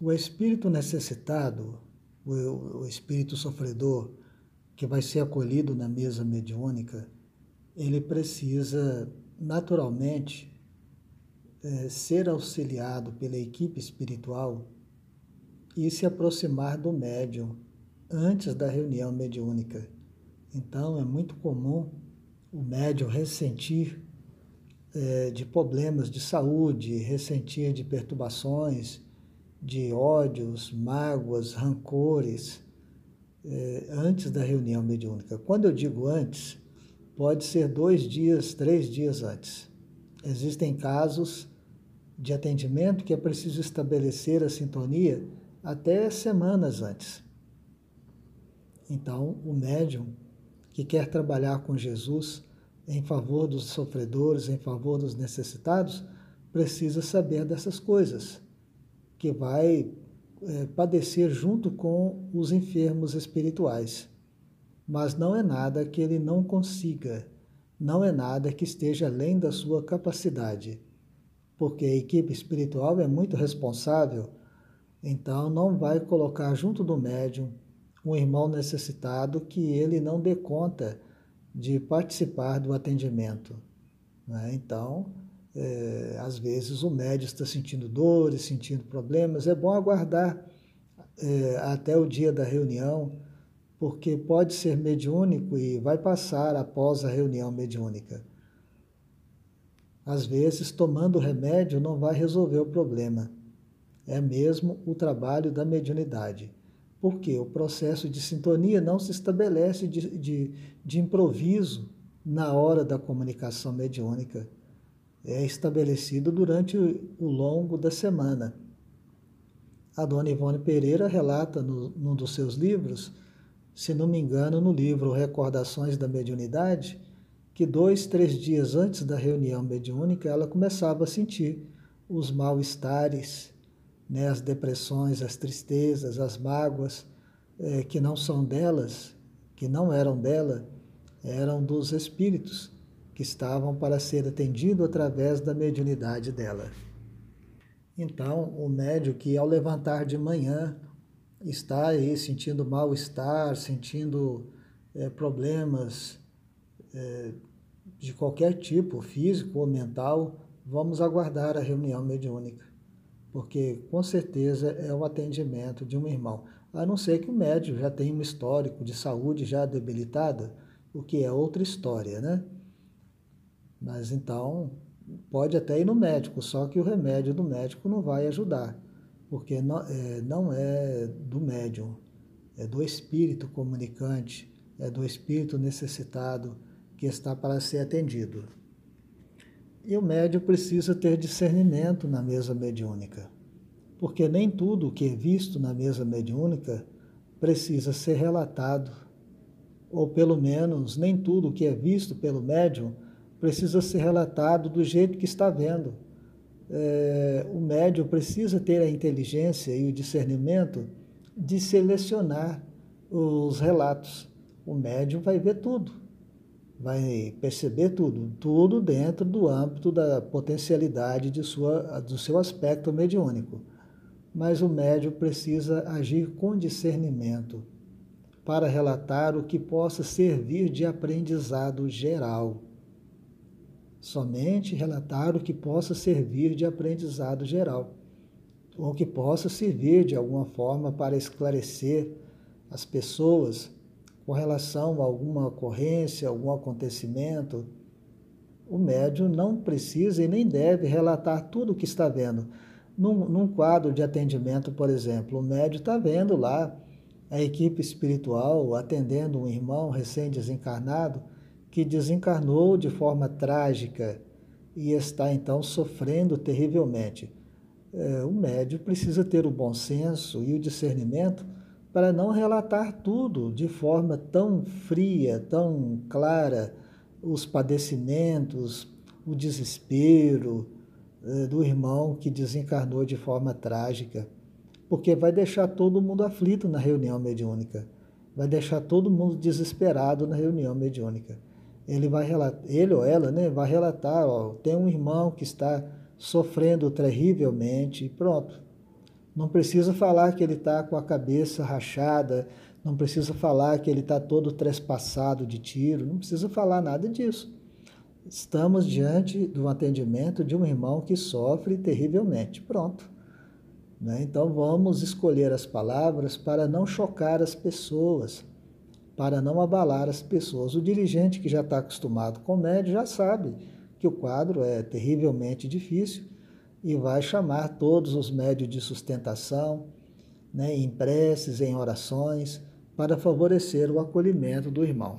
O espírito necessitado, o, o espírito sofredor, que vai ser acolhido na mesa mediúnica, ele precisa naturalmente é, ser auxiliado pela equipe espiritual e se aproximar do médium antes da reunião mediúnica. Então é muito comum o médium ressentir é, de problemas de saúde, ressentir de perturbações, de ódios, mágoas, rancores, é, antes da reunião mediúnica. Quando eu digo antes, pode ser dois dias, três dias antes. Existem casos de atendimento que é preciso estabelecer a sintonia até semanas antes. Então, o médium que quer trabalhar com Jesus em favor dos sofredores, em favor dos necessitados, precisa saber dessas coisas, que vai é, padecer junto com os enfermos espirituais. Mas não é nada que ele não consiga, não é nada que esteja além da sua capacidade, porque a equipe espiritual é muito responsável, então não vai colocar junto do médium um irmão necessitado que ele não dê conta de participar do atendimento. Né? Então, é, às vezes o médico está sentindo dores, sentindo problemas, é bom aguardar é, até o dia da reunião, porque pode ser mediúnico e vai passar após a reunião mediúnica. Às vezes, tomando remédio não vai resolver o problema. É mesmo o trabalho da mediunidade. Porque o processo de sintonia não se estabelece de, de, de improviso na hora da comunicação mediúnica. É estabelecido durante o longo da semana. A dona Ivone Pereira relata no, num dos seus livros, se não me engano, no livro Recordações da Mediunidade, que dois, três dias antes da reunião mediúnica ela começava a sentir os mal-estares, né, as depressões, as tristezas, as mágoas, é, que não são delas, que não eram dela, eram dos espíritos que estavam para ser atendido através da mediunidade dela. Então, o médio que ao levantar de manhã está aí sentindo mal-estar, sentindo é, problemas é, de qualquer tipo, físico ou mental, vamos aguardar a reunião mediúnica porque com certeza é o atendimento de um irmão. A não ser que o médico já tenha um histórico de saúde já debilitada, o que é outra história, né? Mas então pode até ir no médico, só que o remédio do médico não vai ajudar, porque não é, não é do médium, é do espírito comunicante, é do espírito necessitado que está para ser atendido. E o médium precisa ter discernimento na mesa mediúnica, porque nem tudo o que é visto na mesa mediúnica precisa ser relatado, ou pelo menos nem tudo o que é visto pelo médium precisa ser relatado do jeito que está vendo. É, o médium precisa ter a inteligência e o discernimento de selecionar os relatos. O médium vai ver tudo vai perceber tudo, tudo dentro do âmbito da potencialidade de sua, do seu aspecto mediúnico. Mas o médium precisa agir com discernimento para relatar o que possa servir de aprendizado geral. Somente relatar o que possa servir de aprendizado geral, ou que possa servir de alguma forma para esclarecer as pessoas com relação a alguma ocorrência, algum acontecimento, o médium não precisa e nem deve relatar tudo o que está vendo. Num, num quadro de atendimento, por exemplo, o médium está vendo lá a equipe espiritual atendendo um irmão recém-desencarnado que desencarnou de forma trágica e está então sofrendo terrivelmente. É, o médium precisa ter o bom senso e o discernimento para não relatar tudo de forma tão fria, tão clara, os padecimentos, o desespero eh, do irmão que desencarnou de forma trágica, porque vai deixar todo mundo aflito na reunião mediúnica, vai deixar todo mundo desesperado na reunião mediúnica. Ele vai relatar, ele ou ela, né, vai relatar, ó, tem um irmão que está sofrendo terrivelmente, e pronto Não precisa falar que ele está com a cabeça rachada, não precisa falar que ele está todo trespassado de tiro, não precisa falar nada disso. Estamos diante do atendimento de um irmão que sofre terrivelmente. Pronto. Né? Então vamos escolher as palavras para não chocar as pessoas, para não abalar as pessoas. O dirigente que já está acostumado com o médio já sabe que o quadro é terrivelmente difícil e vai chamar todos os médios de sustentação, né, em preces, em orações, para favorecer o acolhimento do irmão.